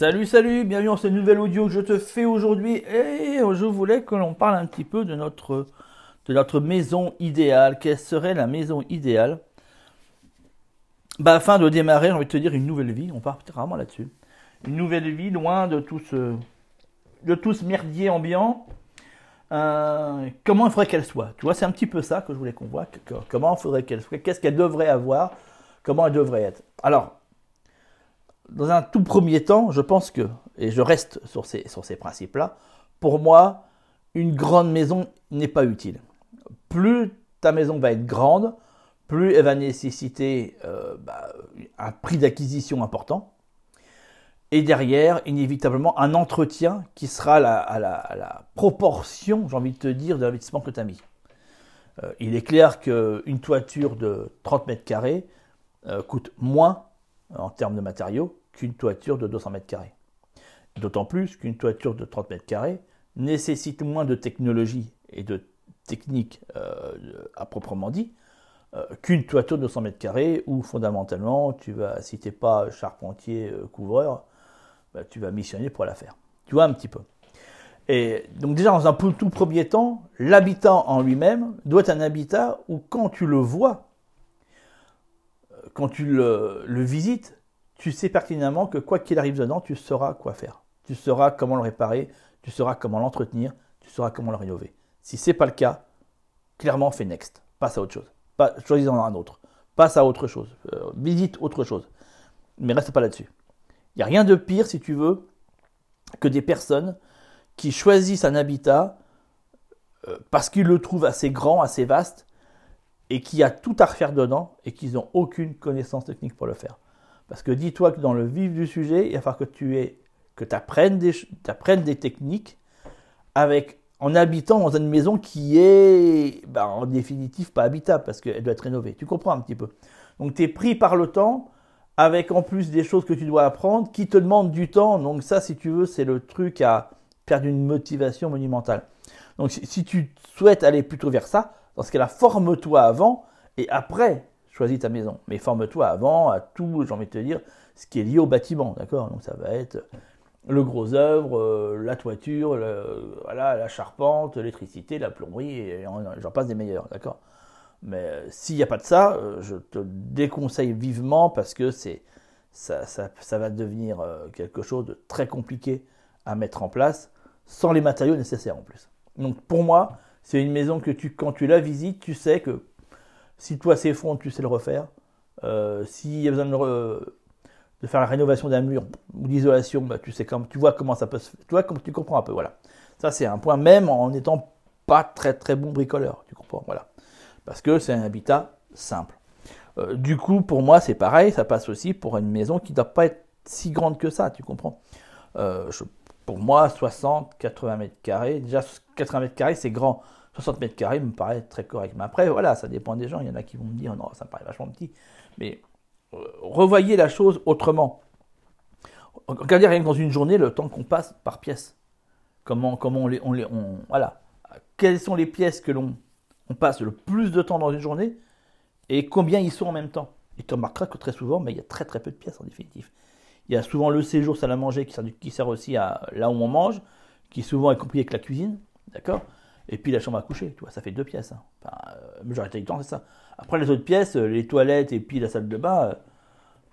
Salut, salut, bienvenue dans ce nouvel audio que je te fais aujourd'hui. Et je voulais que l'on parle un petit peu de notre, de notre maison idéale. Quelle serait la maison idéale? Bah, Afin de démarrer, j'ai envie de te dire, une nouvelle vie. On part vraiment là-dessus. Une nouvelle vie loin de tout ce, de tout ce merdier ambiant. Euh, comment il faudrait qu'elle soit? Tu vois, c'est un petit peu ça que je voulais qu'on voit. comment il faudrait qu'elle soit? Qu'est-ce qu'elle devrait avoir? Comment elle devrait être? Alors, dans un tout premier temps, je pense que, et je reste sur ces, sur ces principes-là, pour moi, une grande maison n'est pas utile. Plus ta maison va être grande, plus elle va nécessiter euh, bah, un prix d'acquisition important. Et derrière, inévitablement, un entretien qui sera à la, proportion, j'ai envie de te dire, de l'investissement que tu as mis. Euh, il est clair qu'une toiture de 30 mètres carrés euh, coûte moins en termes de matériaux qu'une toiture de 200 mètres carrés. D'autant plus qu'une toiture de 30 mètres carrés nécessite moins de technologie et de technique euh, à proprement dit euh, qu'une toiture de 200 mètres carrés où fondamentalement tu vas, si t'es pas charpentier euh, couvreur, bah, tu vas missionner pour la faire. Tu vois un petit peu. Et donc déjà dans un tout premier temps, l'habitat en lui-même doit être un habitat où quand tu le vois, quand tu le visites, tu sais pertinemment que quoi qu'il arrive dedans, tu sauras quoi faire. Tu sauras comment le réparer, tu sauras comment l'entretenir, tu sauras comment le rénover. Si ce n'est pas le cas, clairement fais next. Passe à autre chose. Pas, choisis-en un autre. Passe à autre chose. Euh, visite autre chose. Mais reste pas là-dessus. Il n'y a rien de pire, si tu veux, que des personnes qui choisissent un habitat euh, parce qu'ils le trouvent assez grand, assez vaste, et qui a tout à refaire dedans, et qu'ils n'ont aucune connaissance technique pour le faire. Parce que dis-toi que dans le vif du sujet, il va falloir que tu aies, que apprennes des, des techniques avec, en habitant dans une maison qui est bah, en définitive pas habitable parce qu'elle doit être rénovée. Tu comprends un petit peu. Donc tu es pris par le temps avec en plus des choses que tu dois apprendre qui te demandent du temps. Donc ça, si tu veux, c'est le truc à perdre une motivation monumentale. Donc si tu souhaites aller plutôt vers ça, dans ce cas-là, forme-toi avant et après, choisis ta maison. Mais forme-toi avant à tout, j'ai envie de te dire, ce qui est lié au bâtiment, d'accord? Donc ça va être le gros œuvre, euh, la toiture, voilà, la charpente, l'électricité, la plomberie, et j'en passe des meilleurs, d'accord? Mais euh, s'il n'y a pas de ça, euh, je te déconseille vivement parce que c'est ça, ça, ça, va devenir quelque chose de très compliqué à mettre en place sans les matériaux nécessaires en plus. Donc pour moi, c'est une maison que tu, quand tu la visites, tu sais que si toi s'effondre, tu sais le refaire. Euh, S'il y a besoin de, faire la rénovation d'un mur ou d'isolation, bah, tu sais comme, tu vois comment ça peut se faire. Tu vois, tu comprends un peu, voilà. Ça, c'est un point, même en n'étant pas très très bon bricoleur, tu comprends, voilà. Parce que c'est un habitat simple. Euh, du coup, pour moi, c'est pareil, ça passe aussi pour une maison qui ne doit pas être si grande que ça, tu comprends. Euh, pour moi, 60, 80 mètres carrés, déjà 80 mètres carrés, c'est grand. 60 mètres carrés me paraît très correct. Mais après, voilà, ça dépend des gens. Il y en a qui vont me dire, non, ça me paraît vachement petit. Mais euh, revoyez la chose autrement. Regardez rien que dans une journée le temps qu'on passe par pièce. Comment, comment on les, on les, on, voilà. Quelles sont les pièces que l'on on passe le plus de temps dans une journée et combien ils sont en même temps? Et tu remarqueras que très souvent, mais il y a très très peu de pièces en définitive. Il y a souvent le séjour salle à manger qui sert, qui sert aussi à là où on mange, qui souvent est compris avec la cuisine, d'accord? Et puis la chambre à coucher, tu vois, ça fait deux pièces. Hein. Euh, majorité du temps, c'est ça. Après, les autres pièces, euh, les toilettes et puis la salle de bain,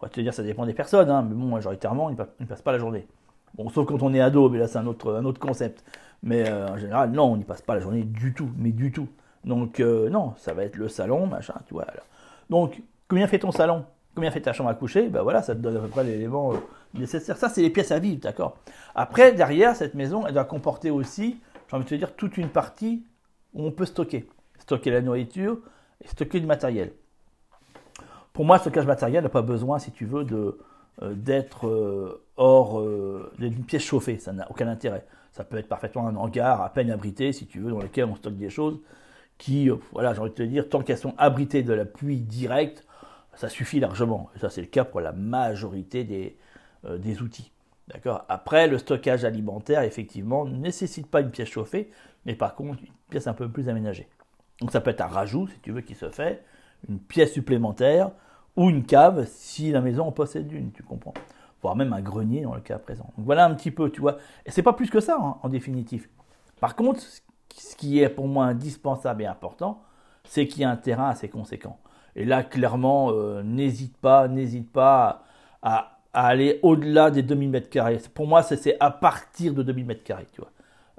euh, te dire, ça dépend des personnes, hein, mais bon, majoritairement, ils ne passent pas la journée. Bon, sauf quand on est ado, mais là, c'est un autre, un autre concept. Mais en général, non, on n'y passe pas la journée du tout, mais du tout. Donc, non, ça va être le salon, machin, tu vois. Donc, combien fait ton salon? Combien fait ta chambre à coucher? Ben voilà, ça te donne à peu près l'élément nécessaire. Ça, c'est les pièces à vivre, d'accord Après, derrière, cette maison, elle doit comporter aussi j'ai envie de te dire, toute une partie où on peut stocker. Stocker la nourriture et stocker du matériel. Pour moi, le stockage matériel n'a pas besoin, si tu veux, euh, d'être euh, hors euh, d'une pièce chauffée. Ça n'a aucun intérêt. Ça peut être parfaitement un hangar à peine abrité, si tu veux, dans lequel on stocke des choses qui, voilà, j'ai envie de te dire, tant qu'elles sont abritées de la pluie directe, ça suffit largement. Et ça, c'est le cas pour la majorité des outils. D'accord Après, le stockage alimentaire, effectivement, ne nécessite pas une pièce chauffée, mais par contre, une pièce un peu plus aménagée. Donc ça peut être un rajout, si tu veux, qui se fait, une pièce supplémentaire, ou une cave, si la maison en possède une, tu comprends voire même un grenier dans le cas présent. Donc voilà un petit peu, tu vois. Et c'est pas plus que ça, hein, en définitive. Par contre, ce qui est pour moi indispensable et important, c'est qu'il y a un terrain assez conséquent. Et là, clairement, euh, n'hésite pas, n'hésite pas à, aller au-delà des 2000 mètres carrés. Pour moi, c'est à partir de 2000 mètres carrés, tu vois.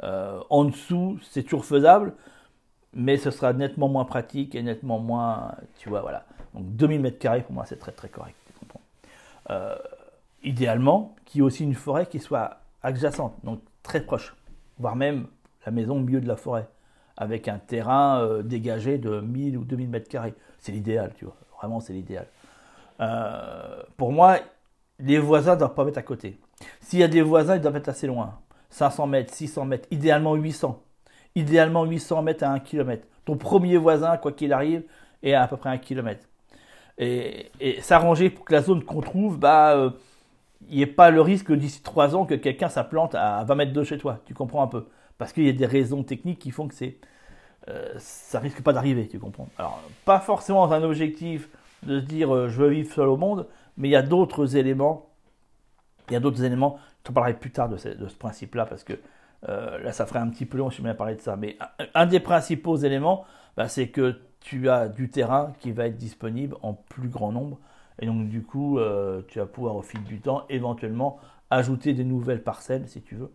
Euh, en dessous, c'est toujours faisable, mais ce sera nettement moins pratique et nettement moins, tu vois, voilà. Donc 2000 mètres carrés, pour moi, c'est très très correct. Euh, idéalement, qu'il y ait aussi une forêt qui soit adjacente, donc très proche, voire même la maison au milieu de la forêt, avec un terrain euh, dégagé de 1000 ou 2000 mètres carrés. C'est l'idéal, tu vois. Vraiment, c'est l'idéal. Pour moi, les voisins ne doivent pas être à côté. S'il y a des voisins, ils doivent être assez loin. 500 mètres, 600 mètres, idéalement 800. Idéalement 800 mètres à 1 km. Ton premier voisin, quoi qu'il arrive, est à, à peu près 1 km. Et, s'arranger pour que la zone qu'on trouve, bah, euh, il n'y ait pas le risque d'ici 3 ans que quelqu'un s'implante à 20 mètres de chez toi. Tu comprends un peu? Parce qu'il y a des raisons techniques qui font que c'est, euh, ça risque pas d'arriver, tu comprends Alors, pas forcément un objectif de se dire euh, je veux vivre seul au monde, mais il y a d'autres éléments. Il y a d'autres éléments. Je te parlerai plus tard de ce, principe-là parce que euh, là, ça ferait un petit peu long si je bien parler de ça. Mais un, des principaux éléments, bah, c'est que tu as du terrain qui va être disponible en plus grand nombre. Et donc, du coup, tu vas pouvoir, au fil du temps, éventuellement ajouter des nouvelles parcelles, si tu veux,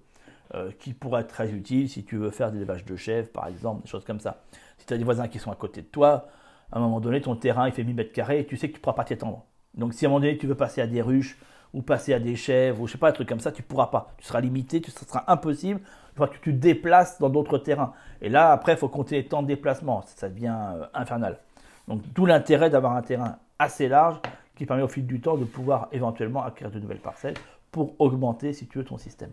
euh, qui pourrait être très utile si tu veux faire des élevages de chèvres, par exemple, des choses comme ça. Si tu as des voisins qui sont à côté de toi, à un moment donné, ton terrain il fait 1000 mètres carrés et tu sais que tu ne pourras pas t'étendre. Donc si à un moment donné tu veux passer à des ruches ou passer à des chèvres ou je sais pas, un truc comme ça, tu pourras pas. Tu seras limité, ce sera impossible. Que tu déplaces dans d'autres terrains. Et là, après, il faut compter les temps de déplacement. Ça devient euh, infernal. Donc d'où l'intérêt d'avoir un terrain assez large qui permet au fil du temps de pouvoir éventuellement acquérir de nouvelles parcelles pour augmenter, si tu veux, ton système.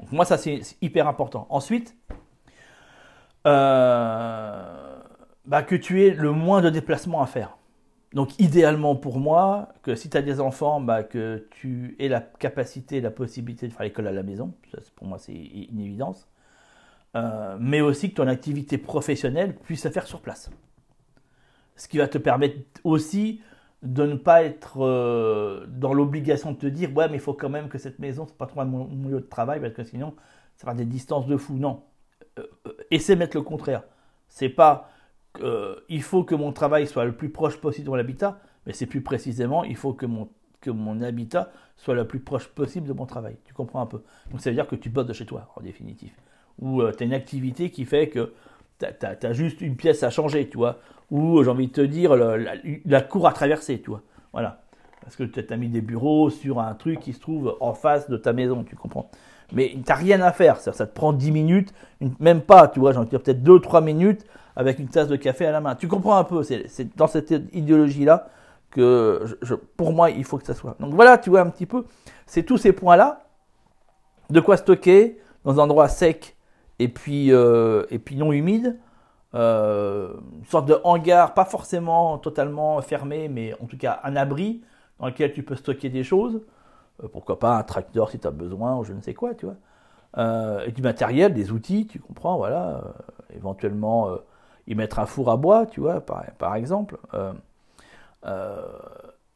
Donc moi, ça, c'est hyper important. Ensuite, euh, bah, que tu aies le moins de déplacements à faire. Donc idéalement pour moi, que si tu as des enfants, bah, que tu aies la capacité, la possibilité de faire l'école à la maison. pour moi, c'est une évidence. Euh, mais aussi que ton activité professionnelle puisse se faire sur place. Ce qui va te permettre aussi de ne pas être euh, dans l'obligation de te dire ouais mais il faut quand même que cette maison c'est pas trop mon, lieu de travail parce que sinon ça va des distances de fou non euh, euh, essaie de mettre le contraire c'est pas il faut que mon travail soit le plus proche possible de mon habitat mais c'est plus précisément il faut que mon que mon habitat soit le plus proche possible de mon travail tu comprends un peu? Donc ça veut dire que tu bosses de chez toi en définitive ou tu as une activité qui fait que tu as, juste une pièce à changer, tu vois. Ou j'ai envie de te dire, la, cour à traverser, tu vois. Voilà. Parce que tu as mis des bureaux sur un truc qui se trouve en face de ta maison, tu comprends. Mais tu n'as rien à faire, ça, te prend 10 minutes, même pas, tu vois, de dire peut-être 2-3 minutes avec une tasse de café à la main. Tu comprends un peu, c'est dans cette idéologie-là que pour moi, il faut que ça soit. Donc voilà, tu vois un petit peu, c'est tous ces points-là. De quoi stocker dans un endroit sec et puis, euh, et puis non humide. Euh, une sorte de hangar, pas forcément totalement fermé, mais en tout cas un abri dans lequel tu peux stocker des choses. Euh, pourquoi pas un tracteur si tu as besoin ou je ne sais quoi, tu vois. et du matériel, des outils, tu comprends, voilà. éventuellement y mettre un four à bois, tu vois, par, exemple.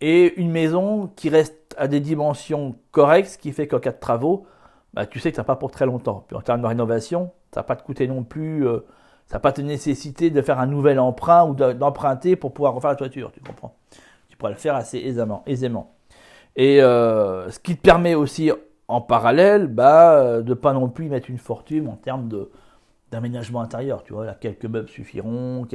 et une maison qui reste à des dimensions correctes, ce qui fait qu'en cas de travaux, bah, tu sais que ça pas pour très longtemps. Puis en termes de rénovation, ça va pas te coûter non plus, euh, ça va pas te nécessiter de faire un nouvel emprunt ou d'emprunter pour pouvoir refaire la toiture, tu comprends? Tu pourras le faire assez aisément. aisément. Et euh, ce qui te permet aussi en parallèle bah, euh, de pas non plus mettre une fortune en termes de d'aménagement intérieur. Tu vois, quelques meubles suffiront.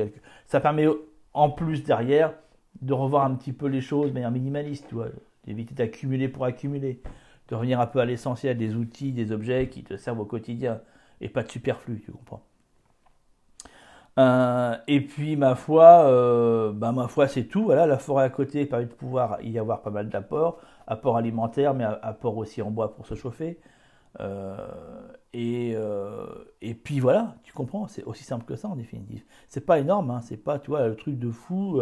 Ça permet en plus derrière de revoir un petit peu les choses de manière minimaliste, tu vois, d'éviter d'accumuler pour accumuler de revenir un peu à l'essentiel des outils, des objets qui te servent au quotidien et pas de superflu, tu comprends. Euh, et puis ma foi, euh, bah, ma foi c'est tout. Voilà, la forêt à côté permet de pouvoir y avoir pas mal d'apports, apports alimentaires, mais apports aussi en bois pour se chauffer. Euh, et, et puis voilà, tu comprends, c'est aussi simple que ça en définitive. C'est pas énorme, hein, c'est pas, tu vois, le truc de fou,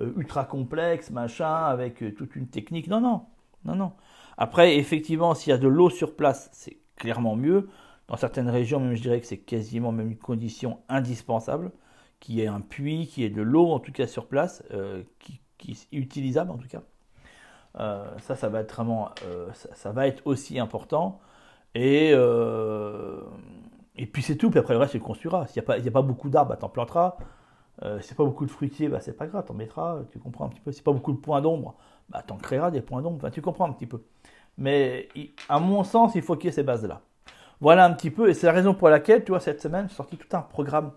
ultra complexe, machin, avec toute une technique. Non, non, non, non. Après, effectivement, s'il y a de l'eau sur place, c'est clairement mieux. Dans certaines régions, même je dirais que c'est quasiment même une condition indispensable, qu'il y ait un puits, qu'il y ait de l'eau en tout cas sur place, euh, qui, est utilisable en tout cas. ça, ça va être vraiment, ça, va être aussi important. Et, et puis c'est tout. Puis après le reste, tu construiras. S'il n'y a, pas, a pas beaucoup d'arbres, bah, t'en planteras. Euh, si c'est pas beaucoup de fruitiers, bah, c'est pas grave, t'en mettras, tu comprends un petit peu. Si pas beaucoup de points d'ombre, bah, t'en créeras des points d'ombre, tu comprends un petit peu. Mais à mon sens, il faut qu'il y ait ces bases-là. Voilà un petit peu, et c'est la raison pour laquelle, tu vois, cette semaine, j'ai sorti tout un programme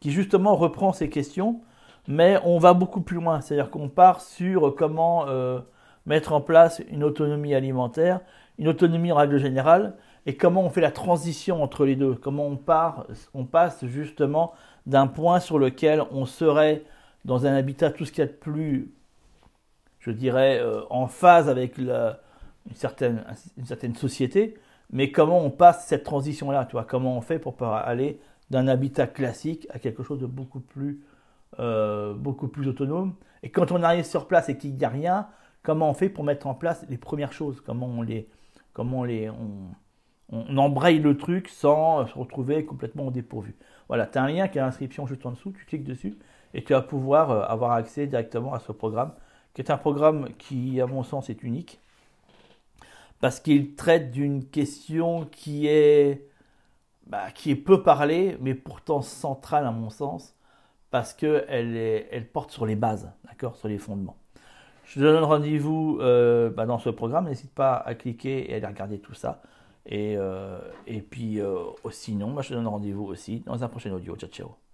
qui justement reprend ces questions, mais on va beaucoup plus loin. C'est-à-dire qu'on part sur comment euh, mettre en place une autonomie alimentaire, une autonomie en règle générale, et comment on fait la transition entre les deux, comment on part, on passe justement d'un point sur lequel on serait dans un habitat tout ce qu'il y a de plus, je dirais, euh, en phase avec une, certaine, une certaine société, mais comment on passe cette transition-là, tu vois, comment on fait pour aller d'un habitat classique à quelque chose de beaucoup plus, euh, beaucoup plus autonome? Et quand on arrive sur place et qu'il n'y a rien, comment on fait pour mettre en place les premières choses, comment on les, comment on les, on embraye le truc sans se retrouver complètement au dépourvu. Voilà, tu as un lien qui est l'inscription juste en dessous, tu cliques dessus et tu vas pouvoir euh, avoir accès directement à ce programme, qui est un programme qui, à mon sens, est unique, parce qu'il traite d'une question qui est, bah, qui est peu parlée, mais pourtant centrale à mon sens, parce qu'elle elle porte sur les bases, d'accord, sur les fondements. Je te donne rendez-vous euh, bah, dans ce programme, n'hésite pas à cliquer et à aller regarder tout ça. Et, euh, et puis, euh, sinon, moi, je te donne rendez-vous aussi dans un prochain audio. Ciao, ciao.